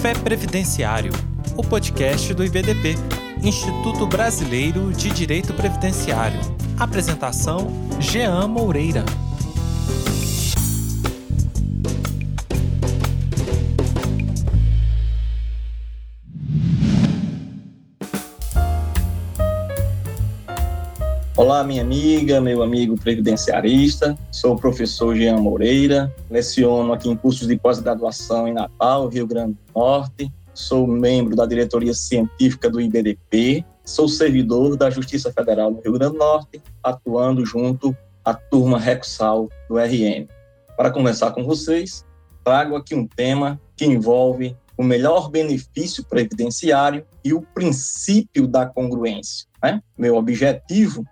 Café Previdenciário, o podcast do IBDP, Instituto Brasileiro de Direito Previdenciário. Apresentação: Jean Moreira. Olá, minha amiga, meu amigo previdenciarista. Sou o professor Jean Moreira, leciono aqui em cursos de pós-graduação em Natal, Rio Grande do Norte. Sou membro da diretoria científica do IBDP. Sou servidor da Justiça Federal no Rio Grande do Norte, atuando junto à turma Rexal do RN. Para conversar com vocês, trago aqui um tema que envolve o melhor benefício previdenciário e o princípio da congruência. Né? Meu objetivo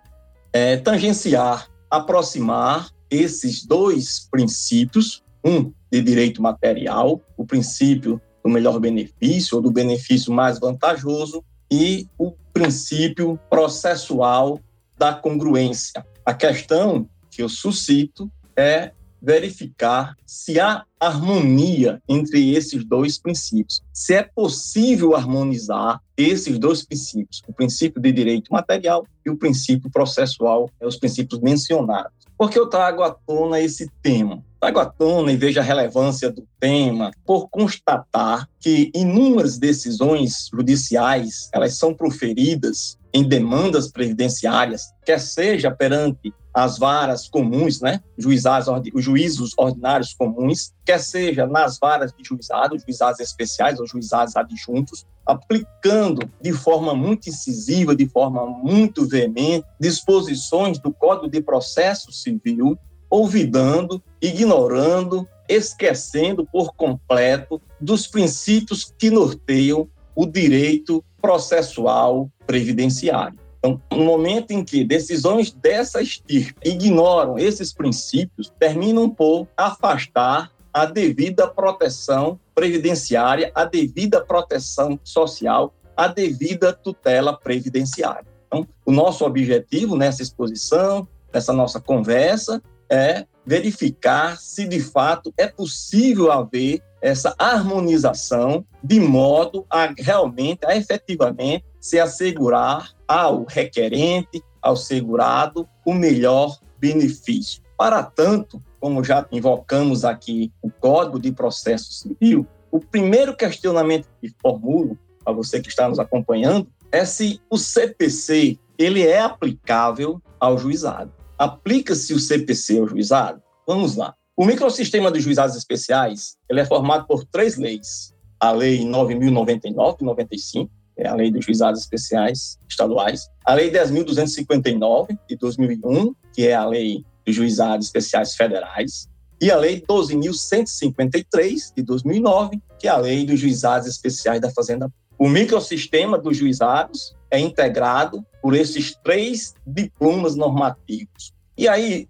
é, tangenciar, aproximar esses dois princípios, um de direito material, o princípio do melhor benefício ou do benefício mais vantajoso, e o princípio processual da congruência. A questão que eu suscito é verificar se há harmonia entre esses dois princípios. Se é possível harmonizar esses dois princípios, o princípio de direito material e o princípio processual, é os princípios mencionados. Por que eu trago à tona esse tema? Trago à tona e vejo a relevância do tema por constatar que inúmeras decisões judiciais, elas são proferidas em demandas previdenciárias, quer seja perante as varas comuns, né, juizados, os juízos ordinários comuns, quer seja nas varas de juizado, juizados especiais ou juizados adjuntos, aplicando de forma muito incisiva, de forma muito veemente, disposições do Código de Processo Civil, olvidando, ignorando, esquecendo por completo dos princípios que norteiam o direito processual previdenciário. Então, no momento em que decisões dessa estirpe ignoram esses princípios, terminam por afastar a devida proteção previdenciária, a devida proteção social, a devida tutela previdenciária. Então, o nosso objetivo nessa exposição, nessa nossa conversa, é verificar se de fato é possível haver essa harmonização de modo a realmente, a efetivamente se assegurar ao requerente, ao segurado, o melhor benefício. Para tanto, como já invocamos aqui o Código de Processo Civil, o primeiro questionamento que formulo a você que está nos acompanhando é se o CPC ele é aplicável ao juizado. Aplica-se o CPC ao juizado? Vamos lá. O microsistema dos juizados especiais ele é formado por três leis. A Lei 9.099, 95, é a Lei dos Juizados Especiais Estaduais. A Lei 10.259, de 2001, que é a Lei dos Juizados Especiais Federais. E a Lei 12.153, de 2009, que é a Lei dos Juizados Especiais da Fazenda. O microsistema dos juizados é integrado por esses três diplomas normativos. E aí,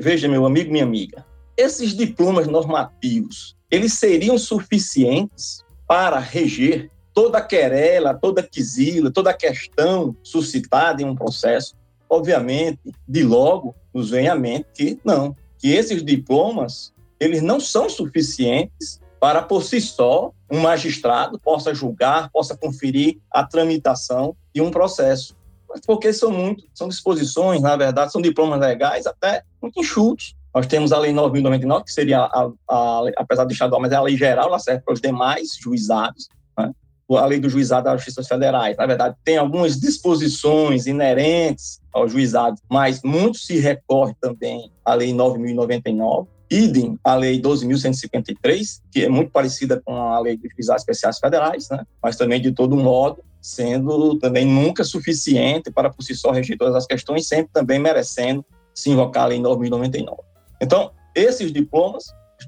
veja, meu amigo, minha amiga, esses diplomas normativos, eles seriam suficientes para reger toda querela, toda quisila, toda questão suscitada em um processo? Obviamente, de logo nos vem à mente que não, que esses diplomas, eles não são suficientes para por si só um magistrado possa julgar, possa conferir a tramitação de um processo. Porque são muito, são disposições, na verdade, são diplomas legais até muito enxutos. Nós temos a Lei 9.099, que seria, a, a, apesar de estadual, mas é a lei geral, ela serve para os demais juizados. A lei do juizado das justiças federais. Na verdade, tem algumas disposições inerentes ao juizado, mas muito se recorre também à Lei 9.099. Idem a Lei 12.153, que é muito parecida com a Lei dos Juizados Especiais Federais, né? mas também, de todo modo, sendo também nunca suficiente para, por si só, reger todas as questões, sempre também merecendo se invocar a Lei 9.099. Então, esses diplomas,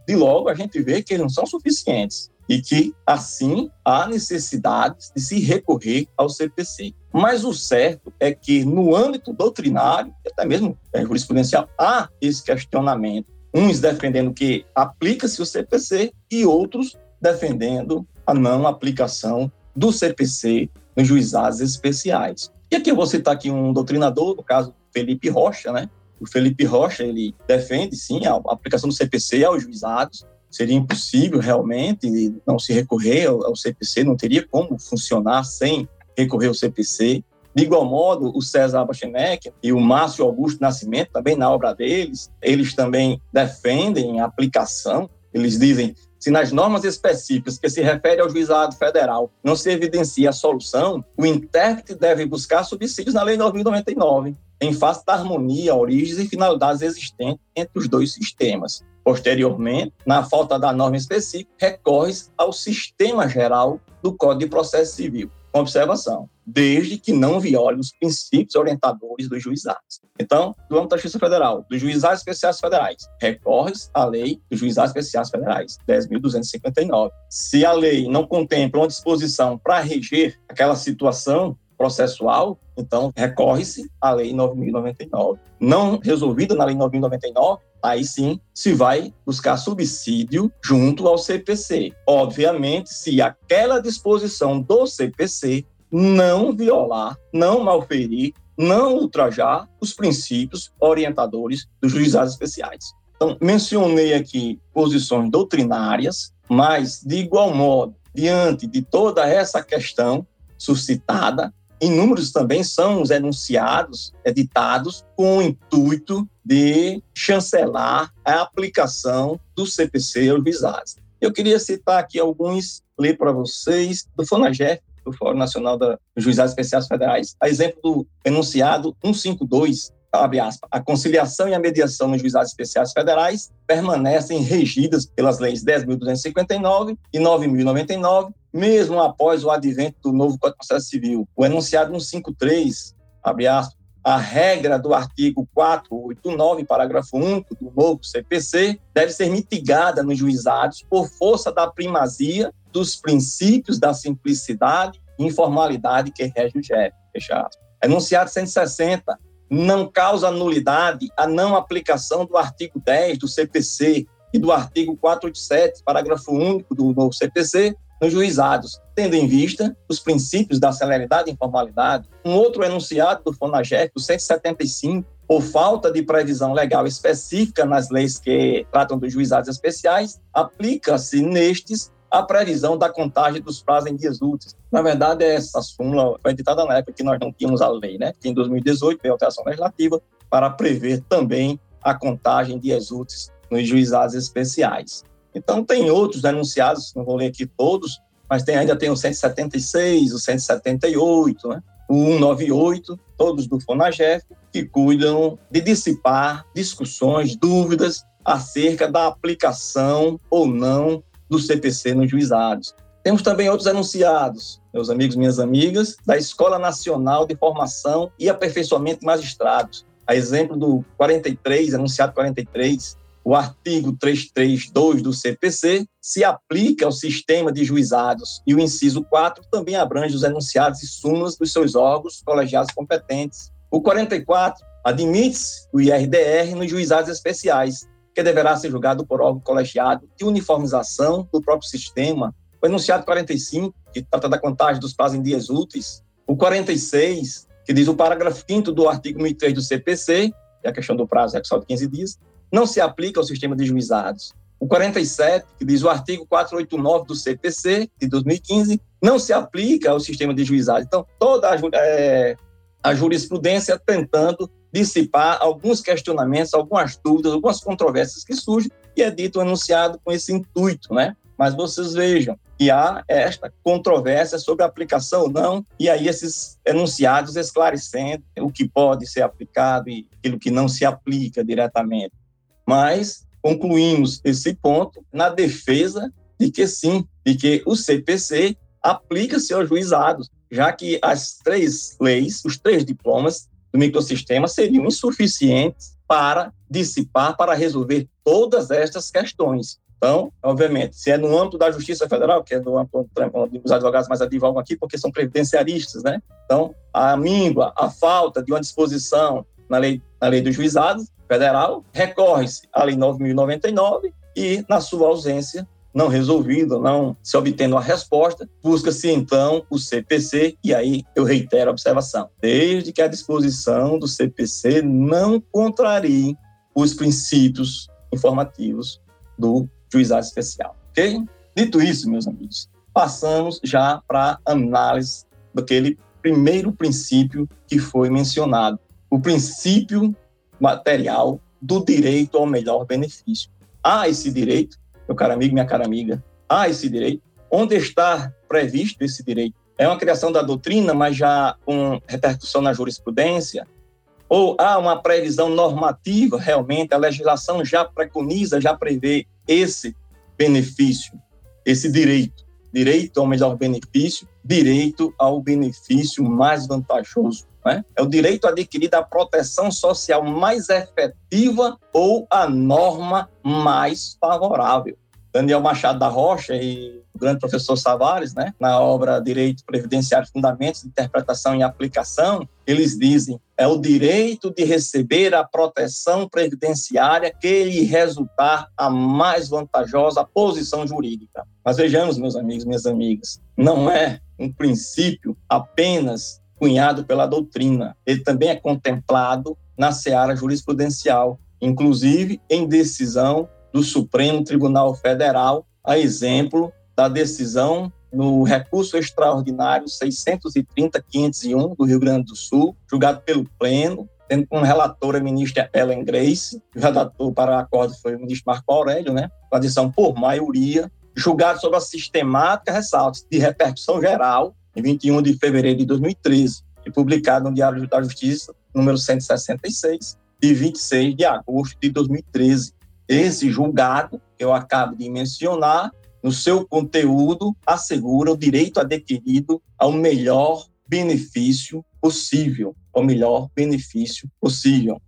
de logo, a gente vê que eles não são suficientes e que, assim, há necessidade de se recorrer ao CPC. Mas o certo é que, no âmbito doutrinário, até mesmo é, jurisprudencial, há esse questionamento. Uns defendendo que aplica-se o CPC e outros defendendo a não aplicação do CPC nos juizados especiais. E aqui eu vou citar aqui um doutrinador, no caso Felipe Rocha, né, o Felipe Rocha, ele defende, sim, a aplicação do CPC aos juizados, seria impossível realmente não se recorrer ao, ao CPC, não teria como funcionar sem recorrer ao CPC. De igual modo, o César Bachenek e o Márcio Augusto Nascimento, também na obra deles, eles também defendem a aplicação. Eles dizem se nas normas específicas que se refere ao juizado federal não se evidencia a solução, o intérprete deve buscar subsídios na Lei 9.099, em face da harmonia, origens e finalidades existentes entre os dois sistemas. Posteriormente, na falta da norma específica, recorre ao sistema geral do Código de Processo Civil com observação, desde que não viole os princípios orientadores dos juizados. Então, do âmbito da Justiça Federal, dos juizados especiais federais, recorre à lei dos juizados especiais federais, 10.259. Se a lei não contempla uma disposição para reger aquela situação processual, então recorre-se à Lei 9.099. Não resolvida na Lei 9.099, aí sim se vai buscar subsídio junto ao CPC. Obviamente, se aquela disposição do CPC não violar, não malferir, não ultrajar os princípios orientadores dos juizados especiais. Então, mencionei aqui posições doutrinárias, mas, de igual modo, diante de toda essa questão suscitada, Inúmeros também são os enunciados editados com o intuito de chancelar a aplicação do CPC aos visados. Eu queria citar aqui alguns, ler para vocês, do FONAGEF, do Fórum Nacional dos Juizados Especiais Federais, a exemplo do enunciado 152, abre aspas, a conciliação e a mediação nos juizados especiais federais permanecem regidas pelas leis 10.259 e 9.099, mesmo após o advento do novo Código de Processo Civil. O enunciado 153, abre aspas, a regra do artigo 489, parágrafo único do novo CPC, deve ser mitigada nos juizados por força da primazia dos princípios da simplicidade e informalidade que rege o GEP. Enunciado 160, não causa nulidade a não aplicação do artigo 10 do CPC e do artigo 487, parágrafo único do novo CPC, nos juizados, tendo em vista os princípios da celeridade e informalidade. Um outro enunciado do FONAGEF, o 175, por falta de previsão legal específica nas leis que tratam dos juizados especiais, aplica-se nestes a previsão da contagem dos prazos em dias úteis. Na verdade, essa súmula foi editada na época que nós não tínhamos a lei, né? Em 2018 veio alteração legislativa para prever também a contagem de dias úteis nos juizados especiais. Então, tem outros denunciados, não vou ler aqui todos, mas tem, ainda tem o 176, o 178, né? o 198, todos do FONAGEF, que cuidam de dissipar discussões, dúvidas acerca da aplicação ou não do CPC nos juizados. Temos também outros anunciados, meus amigos, minhas amigas, da Escola Nacional de Formação e Aperfeiçoamento de Magistrados. A exemplo do 43, anunciado 43, o artigo 332 do CPC se aplica ao sistema de juizados e o inciso 4 também abrange os enunciados e súmulas dos seus órgãos colegiados competentes. O 44 admite-se o IRDR nos juizados especiais, que deverá ser julgado por órgão colegiado de uniformização do próprio sistema. O enunciado 45, que trata da contagem dos prazos em dias úteis. O 46, que diz o parágrafo 5 do artigo 1003 do CPC, é a questão do prazo é só de 15 dias, não se aplica ao sistema de juizados. O 47, que diz o artigo 489 do CPC, de 2015, não se aplica ao sistema de juizados. Então, toda a, é, a jurisprudência tentando dissipar alguns questionamentos, algumas dúvidas, algumas controvérsias que surgem e é dito anunciado com esse intuito, né? Mas vocês vejam que há esta controvérsia sobre a aplicação ou não, e aí esses enunciados esclarecendo o que pode ser aplicado e aquilo que não se aplica diretamente. Mas concluímos esse ponto na defesa de que sim, de que o CPC aplica-se aos juizados, já que as três leis, os três diplomas, do microsistema seriam insuficientes para dissipar, para resolver todas estas questões. Então, obviamente, se é no âmbito da Justiça Federal, que é do âmbito dos advogados mais advogam aqui, porque são previdenciaristas, né? Então, a míngua, a falta de uma disposição na lei, na lei dos juizados federal, recorre-se à lei 9.099 e, na sua ausência, não resolvido, não se obtendo a resposta, busca-se então o CPC, e aí eu reitero a observação, desde que a disposição do CPC não contrarie os princípios informativos do juizado especial. Ok? Dito isso, meus amigos, passamos já para a análise daquele primeiro princípio que foi mencionado, o princípio material do direito ao melhor benefício. Há esse direito, meu caro amigo, minha cara amiga, há esse direito. Onde está previsto esse direito? É uma criação da doutrina, mas já com repercussão na jurisprudência? Ou há uma previsão normativa, realmente, a legislação já preconiza, já prevê esse benefício, esse direito? Direito ao melhor benefício, direito ao benefício mais vantajoso. Né? É o direito adquirido à proteção social mais efetiva ou a norma mais favorável. Daniel Machado da Rocha e o grande professor Savares, né, na obra Direito Previdenciário Fundamentos de Interpretação e Aplicação, eles dizem é o direito de receber a proteção previdenciária que lhe resultar a mais vantajosa posição jurídica. Mas vejamos, meus amigos, minhas amigas, não é um princípio apenas cunhado pela doutrina, ele também é contemplado na seara jurisprudencial, inclusive em decisão do Supremo Tribunal Federal, a exemplo da decisão no recurso extraordinário 630-501 do Rio Grande do Sul, julgado pelo Pleno, tendo como relatora a ministra Ellen Grace, o redator para o acordo foi o ministro Marco Aurélio, né, com a decisão por maioria, julgado sobre a sistemática, ressalta de repercussão geral, em 21 de fevereiro de 2013, e publicado no Diário da Justiça, número 166, de 26 de agosto de 2013, esse julgado, que eu acabo de mencionar, no seu conteúdo, assegura o direito adquirido ao melhor benefício possível, ao melhor benefício possível.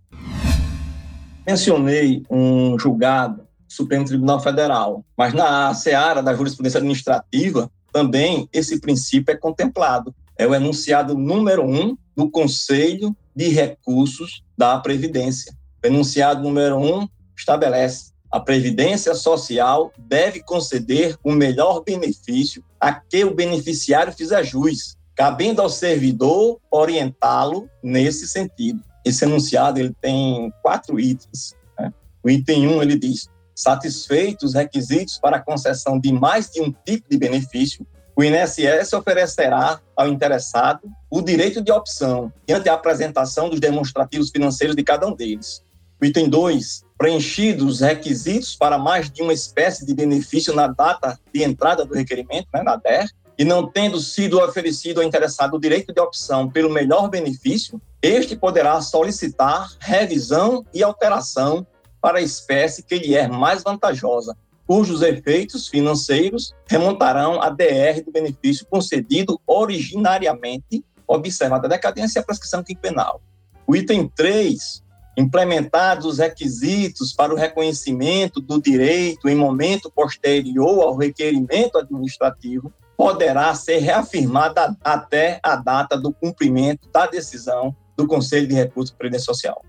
Mencionei um julgado do Supremo Tribunal Federal, mas na seara da jurisprudência administrativa, também esse princípio é contemplado. É o enunciado número um do Conselho de Recursos da Previdência. O enunciado número um estabelece a Previdência Social deve conceder o melhor benefício a que o beneficiário fizer jus, cabendo ao servidor orientá-lo nesse sentido. Esse enunciado ele tem quatro itens. Né? O item 1 um, ele diz: satisfeitos os requisitos para a concessão de mais de um tipo de benefício, o INSS oferecerá ao interessado o direito de opção diante a apresentação dos demonstrativos financeiros de cada um deles. O item 2 preenchidos os requisitos para mais de uma espécie de benefício na data de entrada do requerimento, né, na DER, e não tendo sido oferecido ao interessado o direito de opção pelo melhor benefício, este poderá solicitar revisão e alteração para a espécie que lhe é mais vantajosa, cujos efeitos financeiros remontarão à DR do benefício concedido originariamente, observada a decadência e a prescrição quinquenal. O item 3 implementados os requisitos para o reconhecimento do direito em momento posterior ao requerimento administrativo, poderá ser reafirmada até a data do cumprimento da decisão do Conselho de Recursos Previdência Social.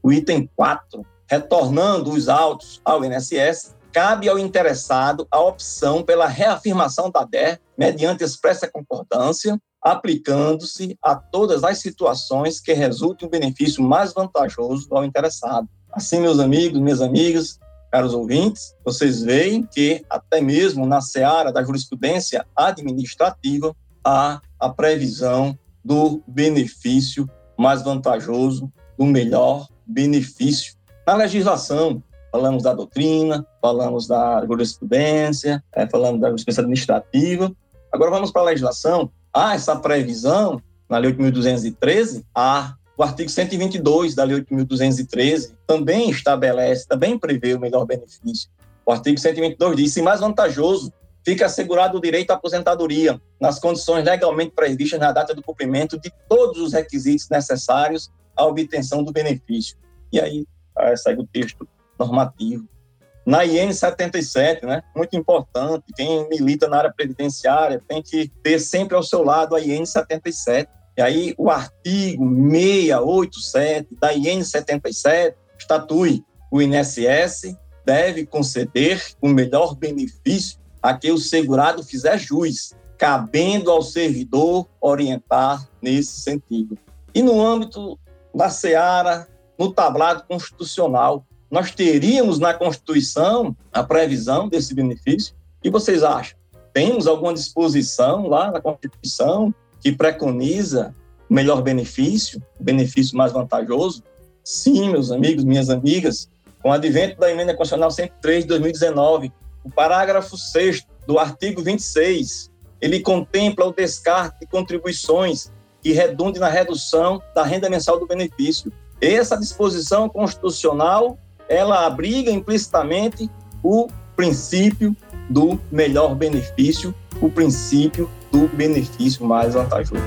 O item 4, retornando os autos ao INSS, cabe ao interessado a opção pela reafirmação da DER mediante expressa concordância aplicando-se a todas as situações que resultem um benefício mais vantajoso ao interessado. Assim, meus amigos, minhas amigas, caros ouvintes, vocês veem que até mesmo na seara da jurisprudência administrativa há a previsão do benefício mais vantajoso, do melhor benefício. Na legislação, falamos da doutrina, falamos da jurisprudência, é, falamos da jurisprudência administrativa. Agora vamos para a legislação há essa previsão na Lei 8.213, há o artigo 122 da Lei 8.213 também estabelece, também prevê o melhor benefício. O artigo 122 diz: se mais vantajoso, fica assegurado o direito à aposentadoria nas condições legalmente previstas na data do cumprimento de todos os requisitos necessários à obtenção do benefício. E aí segue o texto normativo na IN 77, né? Muito importante. Quem milita na área previdenciária tem que ter sempre ao seu lado a IN 77. E aí o artigo 687 da IN 77 estatui o INSS deve conceder o melhor benefício a que o segurado fizer jus, cabendo ao servidor orientar nesse sentido. E no âmbito da seara, no tablado constitucional, nós teríamos na Constituição a previsão desse benefício? Que vocês acham? Temos alguma disposição lá na Constituição que preconiza o melhor benefício, o benefício mais vantajoso? Sim, meus amigos, minhas amigas, com o advento da Emenda Constitucional 103 de 2019, o parágrafo 6 do artigo 26, ele contempla o descarte de contribuições que redundem na redução da renda mensal do benefício. Essa disposição constitucional ela abriga implicitamente o princípio do melhor benefício, o princípio do benefício mais vantajoso.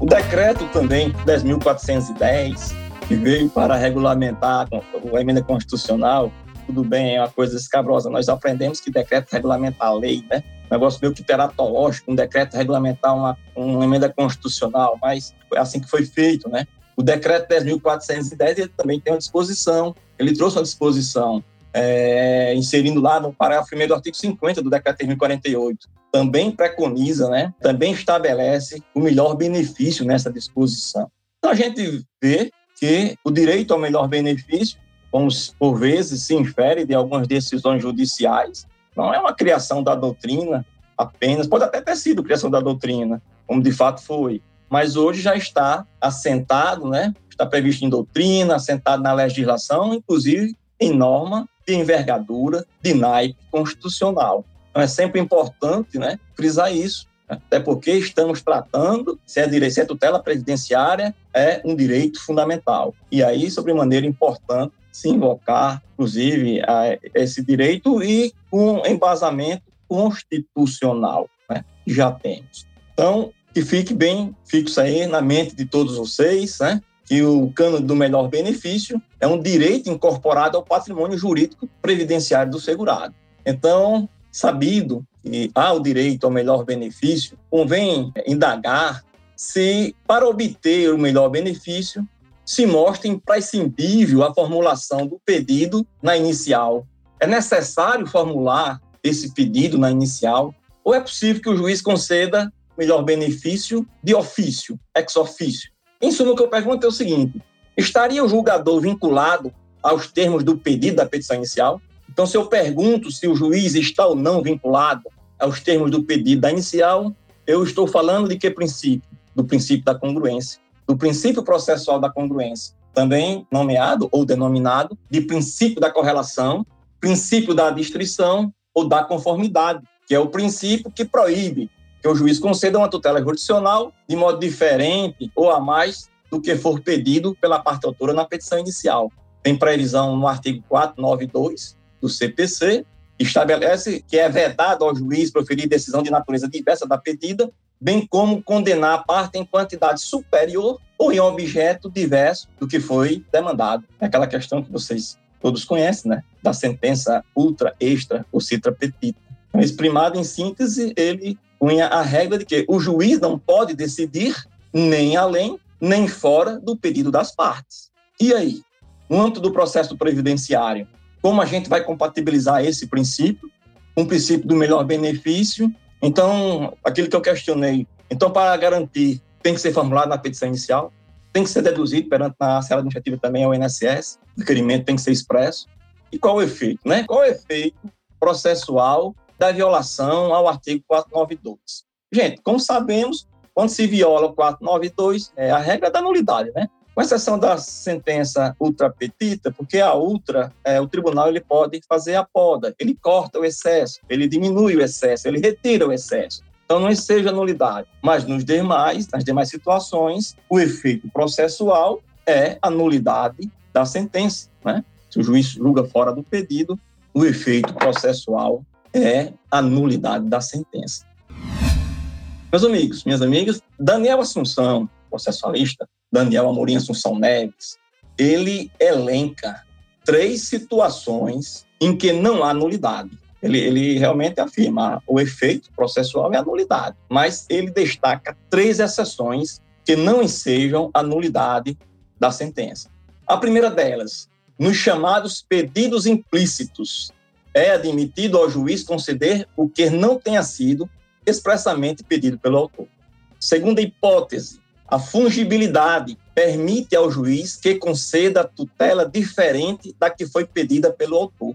O decreto também 10.410, que veio para regulamentar a emenda constitucional tudo bem, é uma coisa escabrosa. Nós aprendemos que decreto regulamentar a lei, né? Um negócio meio que teratológico, um decreto regulamentar uma, uma emenda constitucional, mas é assim que foi feito, né? O decreto 10.410 ele também tem uma disposição, ele trouxe uma disposição é, inserindo lá no parágrafo 1 do artigo 50 do decreto 1048, também preconiza, né, também estabelece o melhor benefício nessa disposição. Então a gente vê que o direito ao melhor benefício como por vezes se infere de algumas decisões judiciais, não é uma criação da doutrina apenas, pode até ter sido criação da doutrina, como de fato foi, mas hoje já está assentado, né? Está previsto em doutrina, assentado na legislação, inclusive em norma de envergadura, de naipe constitucional. Então é sempre importante, né, frisar isso, até porque estamos tratando, se é direito, se é tutela presidenciária, é um direito fundamental. E aí, sobre maneira importante, se invocar, inclusive, a esse direito e com embasamento constitucional, né, que já temos. Então, que fique bem fixo aí na mente de todos vocês, né, que o cano do melhor benefício é um direito incorporado ao patrimônio jurídico previdenciário do segurado. Então, sabido que há o direito ao melhor benefício, convém indagar se, para obter o melhor benefício, se mostra imprescindível a formulação do pedido na inicial. É necessário formular esse pedido na inicial ou é possível que o juiz conceda melhor benefício de ofício, ex ofício? Em suma, o que eu pergunto é o seguinte: estaria o julgador vinculado aos termos do pedido da petição inicial? Então, se eu pergunto se o juiz está ou não vinculado aos termos do pedido da inicial, eu estou falando de que princípio? Do princípio da congruência do princípio processual da congruência, também nomeado ou denominado de princípio da correlação, princípio da distrição ou da conformidade, que é o princípio que proíbe que o juiz conceda uma tutela jurisdicional de modo diferente ou a mais do que for pedido pela parte autora na petição inicial. Tem previsão no artigo 492 do CPC, estabelece que é vedado ao juiz proferir decisão de natureza diversa da pedida bem como condenar a parte em quantidade superior ou em objeto diverso do que foi demandado. É aquela questão que vocês todos conhecem, né? Da sentença ultra, extra ou citra petita. Então, esse primado, em síntese, ele punha a regra de que o juiz não pode decidir nem além, nem fora do pedido das partes. E aí, no âmbito do processo previdenciário, como a gente vai compatibilizar esse princípio o princípio do melhor benefício então, aquilo que eu questionei, então para garantir, tem que ser formulado na petição inicial, tem que ser deduzido perante a sala administrativa também ao INSS, o requerimento tem que ser expresso. E qual o efeito, né? Qual o efeito processual da violação ao artigo 492? Gente, como sabemos, quando se viola o 492, é a regra da nulidade, né? Com exceção da sentença ultrapetita, porque a ultra, é, o tribunal ele pode fazer a poda, ele corta o excesso, ele diminui o excesso, ele retira o excesso. Então, não seja nulidade. Mas nos demais, nas demais situações, o efeito processual é a nulidade da sentença. Né? Se o juiz julga fora do pedido, o efeito processual é a nulidade da sentença. Meus amigos, minhas amigas, Daniel Assunção, processualista, Daniel Amorim Assunção Neves, ele elenca três situações em que não há nulidade. Ele, ele realmente afirma o efeito processual é a nulidade, mas ele destaca três exceções que não ensejam a nulidade da sentença. A primeira delas, nos chamados pedidos implícitos. é admitido ao juiz conceder o que não tenha sido expressamente pedido pelo autor. Segunda hipótese, a fungibilidade permite ao juiz que conceda tutela diferente da que foi pedida pelo autor.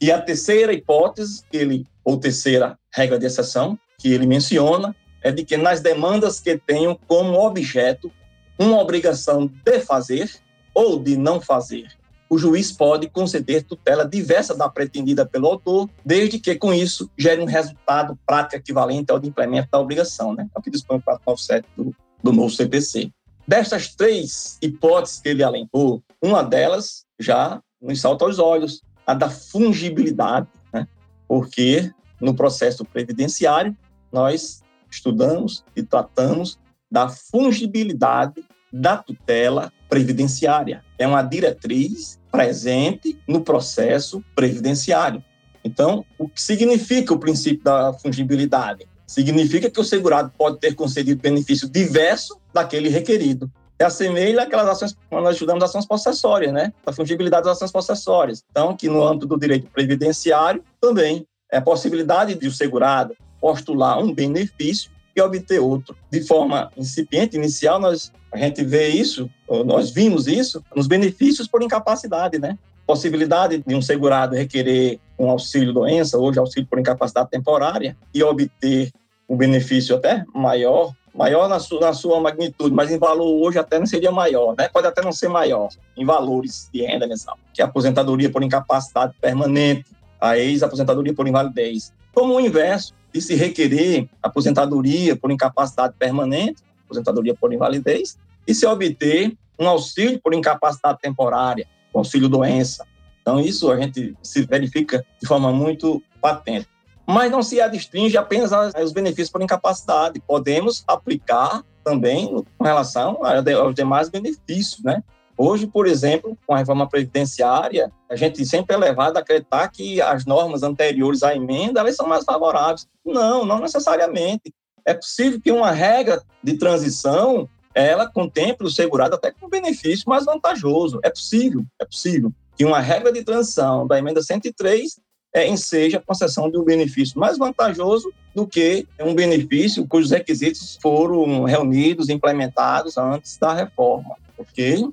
E a terceira hipótese, ele, ou terceira regra de exceção, que ele menciona, é de que nas demandas que tenham como objeto uma obrigação de fazer ou de não fazer, o juiz pode conceder tutela diversa da pretendida pelo autor, desde que com isso gere um resultado prático equivalente ao de implemento da obrigação, né? É o que dispõe o 497 do, do novo CPC. Destas três hipóteses que ele alentou, uma delas já nos salta aos olhos, a da fungibilidade, né? porque no processo previdenciário nós estudamos e tratamos da fungibilidade da tutela previdenciária. É uma diretriz presente no processo previdenciário. Então, o que significa o princípio da fungibilidade? Significa que o segurado pode ter concedido benefício diverso daquele requerido. É assemelha aquelas ações, quando nós estudamos ações possessórias, né? A fungibilidade das ações possessórias. Então, que no âmbito do direito previdenciário, também é a possibilidade de o segurado postular um benefício e obter outro. De forma incipiente, inicial, nós, a gente vê isso, nós vimos isso nos benefícios por incapacidade, né? Possibilidade de um segurado requerer um auxílio doença, hoje auxílio por incapacidade temporária, e obter um benefício até maior, maior na sua, na sua magnitude, mas em valor hoje até não seria maior, né? Pode até não ser maior em valores de renda mensal, que é a aposentadoria por incapacidade permanente, a ex-aposentadoria por invalidez. Como o inverso, de se requerer aposentadoria por incapacidade permanente, aposentadoria por invalidez, e se obter um auxílio por incapacidade temporária, auxílio doença. Então, isso a gente se verifica de forma muito patente mas não se adstringe apenas aos benefícios por incapacidade. Podemos aplicar também com relação aos demais benefícios, né? Hoje, por exemplo, com a reforma previdenciária, a gente sempre é levado a acreditar que as normas anteriores à emenda elas são mais favoráveis. Não, não necessariamente. É possível que uma regra de transição ela contemple o segurado até com benefício mais vantajoso. É possível, é possível que uma regra de transição da emenda 103 é, enseja a concessão de um benefício mais vantajoso do que um benefício cujos requisitos foram reunidos, implementados antes da reforma, ok?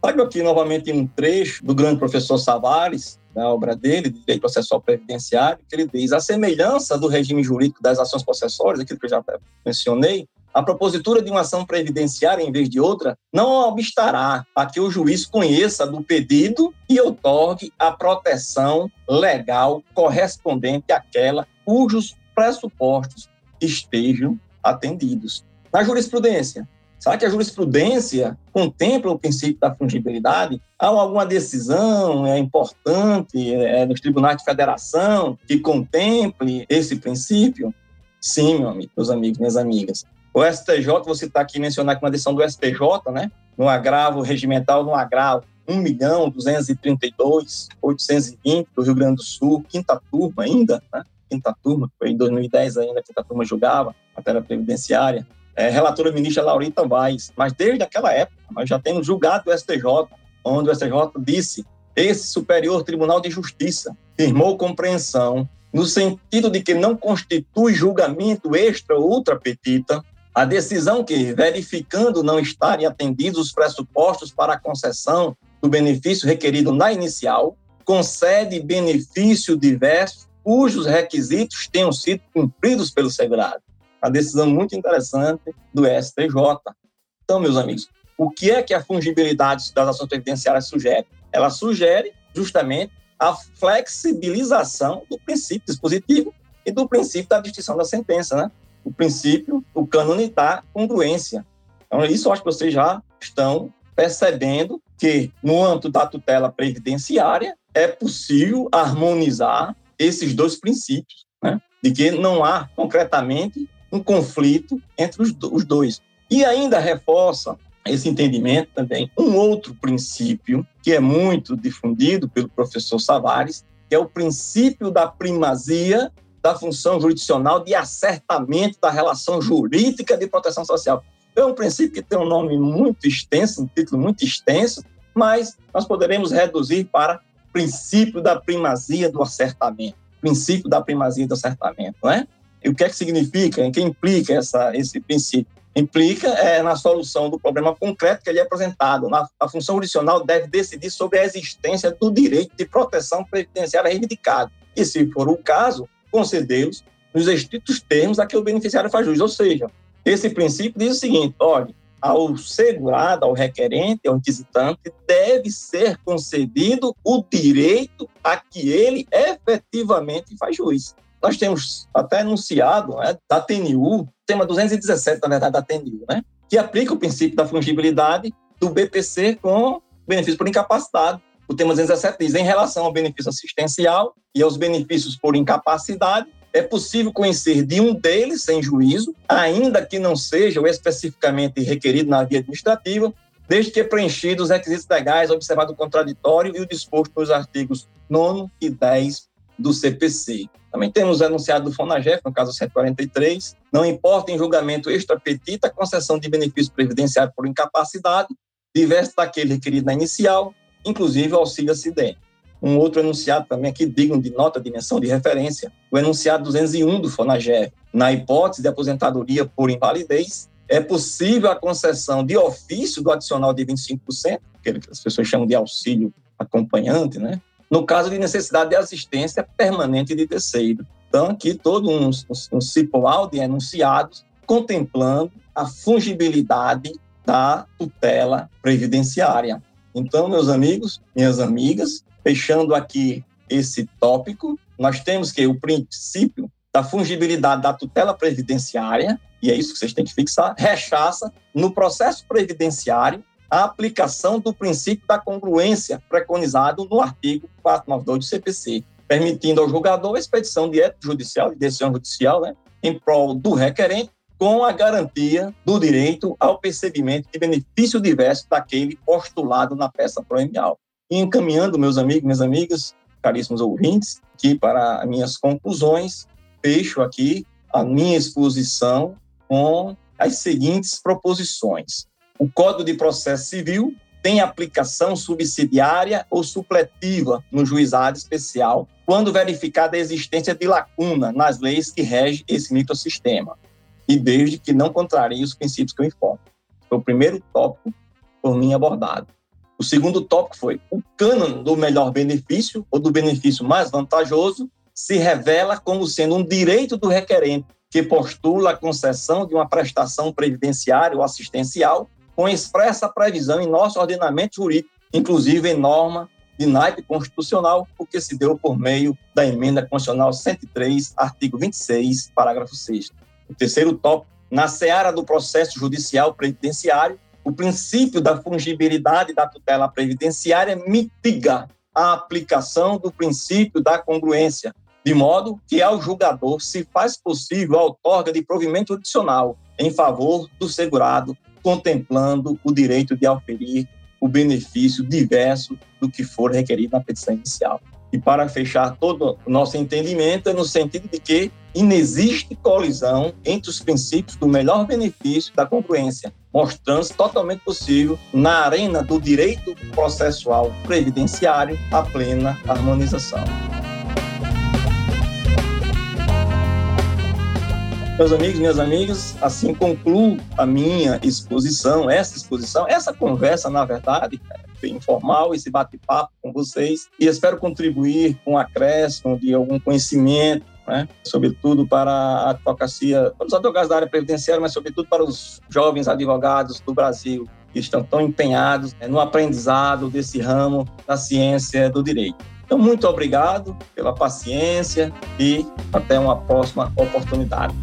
Trago aqui novamente um trecho do grande professor Savares, da obra dele, de Direito Processual Previdenciário, que ele diz: a semelhança do regime jurídico das ações possessórias, aquilo que eu já mencionei, a propositura de uma ação previdenciária em vez de outra não obstará a que o juiz conheça do pedido e otorgue a proteção legal correspondente àquela cujos pressupostos estejam atendidos. Na jurisprudência, Será que a jurisprudência contempla o princípio da fungibilidade? Há alguma decisão é importante é, nos tribunais de federação que contemple esse princípio? Sim, meu amigo, meus amigos, minhas amigas. O STJ, você está aqui mencionando que uma decisão do STJ, né, no agravo regimental, no agravo 1 milhão 232 820 do Rio Grande do Sul, quinta turma ainda, né, quinta turma, foi em 2010 ainda, a quinta turma julgava a matéria previdenciária, é, relatora ministra Laurita Vaz, mas desde aquela época, nós já temos julgado o STJ, onde o STJ disse esse Superior Tribunal de Justiça firmou compreensão no sentido de que não constitui julgamento extra ou ultra petita a decisão que, verificando não estarem atendidos os pressupostos para a concessão do benefício requerido na inicial, concede benefício diverso cujos requisitos tenham sido cumpridos pelo segurado. A decisão muito interessante do STJ. Então, meus amigos, o que é que a fungibilidade das ações previdenciárias sugere? Ela sugere justamente a flexibilização do princípio dispositivo e do princípio da distinção da sentença, né? O princípio, o cânone da congruência. Então, isso eu acho que vocês já estão percebendo que, no âmbito da tutela previdenciária, é possível harmonizar esses dois princípios, né? de que não há, concretamente, um conflito entre os, os dois. E ainda reforça esse entendimento também um outro princípio que é muito difundido pelo professor Savares, que é o princípio da primazia da função jurisdicional de acertamento da relação jurídica de proteção social. É um princípio que tem um nome muito extenso, um título muito extenso, mas nós poderemos reduzir para princípio da primazia do acertamento. Princípio da primazia do acertamento, não é? E o que é que significa, o que implica essa, esse princípio? Implica é, na solução do problema concreto que ele é apresentado. Na, a função jurisdicional deve decidir sobre a existência do direito de proteção previdenciária reivindicado. E, se for o caso, concedê-los nos estritos termos a que o beneficiário faz jus. Ou seja, esse princípio diz o seguinte: olha, ao segurado, ao requerente, ao inquisitante, deve ser concedido o direito a que ele efetivamente faz juiz. Nós temos até enunciado né, da TNU, tema 217, na verdade, da TNU, né, que aplica o princípio da fungibilidade do BPC com benefício por incapacidade. O tema 217 diz, em relação ao benefício assistencial e aos benefícios por incapacidade, é possível conhecer de um deles sem juízo, ainda que não seja especificamente requerido na via administrativa, desde que preenchidos os requisitos legais, observado o contraditório e o disposto nos artigos 9 e 10 do CPC. Também temos o enunciado do FONAGEF, no caso 143, não importa em julgamento extrapetita a concessão de benefício previdenciário por incapacidade, diverso daquele requerido na inicial, inclusive o auxílio acidente um outro enunciado também aqui, digno de nota de menção de referência, o enunciado 201 do FONAGER. Na hipótese de aposentadoria por invalidez, é possível a concessão de ofício do adicional de 25%, que as pessoas chamam de auxílio acompanhante, né? no caso de necessidade de assistência permanente de terceiro. Então, aqui todo um, um, um cipoal de enunciados contemplando a fungibilidade da tutela previdenciária. Então, meus amigos, minhas amigas, fechando aqui esse tópico, nós temos que o princípio da fungibilidade da tutela previdenciária, e é isso que vocês têm que fixar, rechaça no processo previdenciário a aplicação do princípio da congruência preconizado no artigo 492 do CPC, permitindo ao julgador a expedição de judicial, de decisão judicial, né, em prol do requerente, com a garantia do direito ao percebimento de benefício diverso daquele postulado na peça proemial. E encaminhando, meus amigos, minhas amigas, caríssimos ouvintes, que para minhas conclusões, fecho aqui a minha exposição com as seguintes proposições. O Código de Processo Civil tem aplicação subsidiária ou supletiva no juizado especial quando verificada a existência de lacuna nas leis que regem esse microsistema e desde que não contrarie os princípios que eu informo. Foi o primeiro tópico por mim abordado. O segundo tópico foi o cânon do melhor benefício ou do benefício mais vantajoso se revela como sendo um direito do requerente que postula a concessão de uma prestação previdenciária ou assistencial com expressa previsão em nosso ordenamento jurídico, inclusive em norma de naipe constitucional, o que se deu por meio da emenda constitucional 103, artigo 26, parágrafo 6 O terceiro tópico, na seara do processo judicial previdenciário, o princípio da fungibilidade da tutela previdenciária mitiga a aplicação do princípio da congruência, de modo que ao julgador se faz possível a outorga de provimento adicional em favor do segurado, contemplando o direito de auferir o benefício diverso do que for requerido na petição inicial. E para fechar todo o nosso entendimento, é no sentido de que inexiste colisão entre os princípios do melhor benefício da congruência, mostrando-se totalmente possível, na arena do direito processual previdenciário, a plena harmonização. Meus amigos, minhas amigas, assim concluo a minha exposição, essa exposição, essa conversa, na verdade, é informal, esse bate-papo com vocês, e espero contribuir com o acréscimo de algum conhecimento né? sobretudo para a advocacia, para os advogados da área previdenciária, mas sobretudo para os jovens advogados do Brasil que estão tão empenhados né, no aprendizado desse ramo da ciência do direito. Então, muito obrigado pela paciência e até uma próxima oportunidade.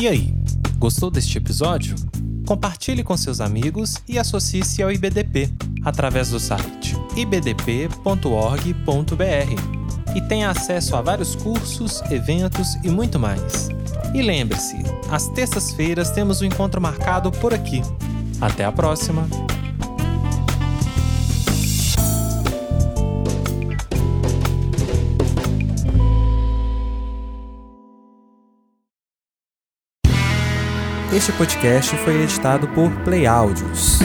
E aí, gostou deste episódio? Compartilhe com seus amigos e associe-se ao IBDP através do site ibdp.org.br e tenha acesso a vários cursos, eventos e muito mais. E lembre-se, às terças-feiras temos um encontro marcado por aqui. Até a próxima! Este podcast foi editado por Play Áudios.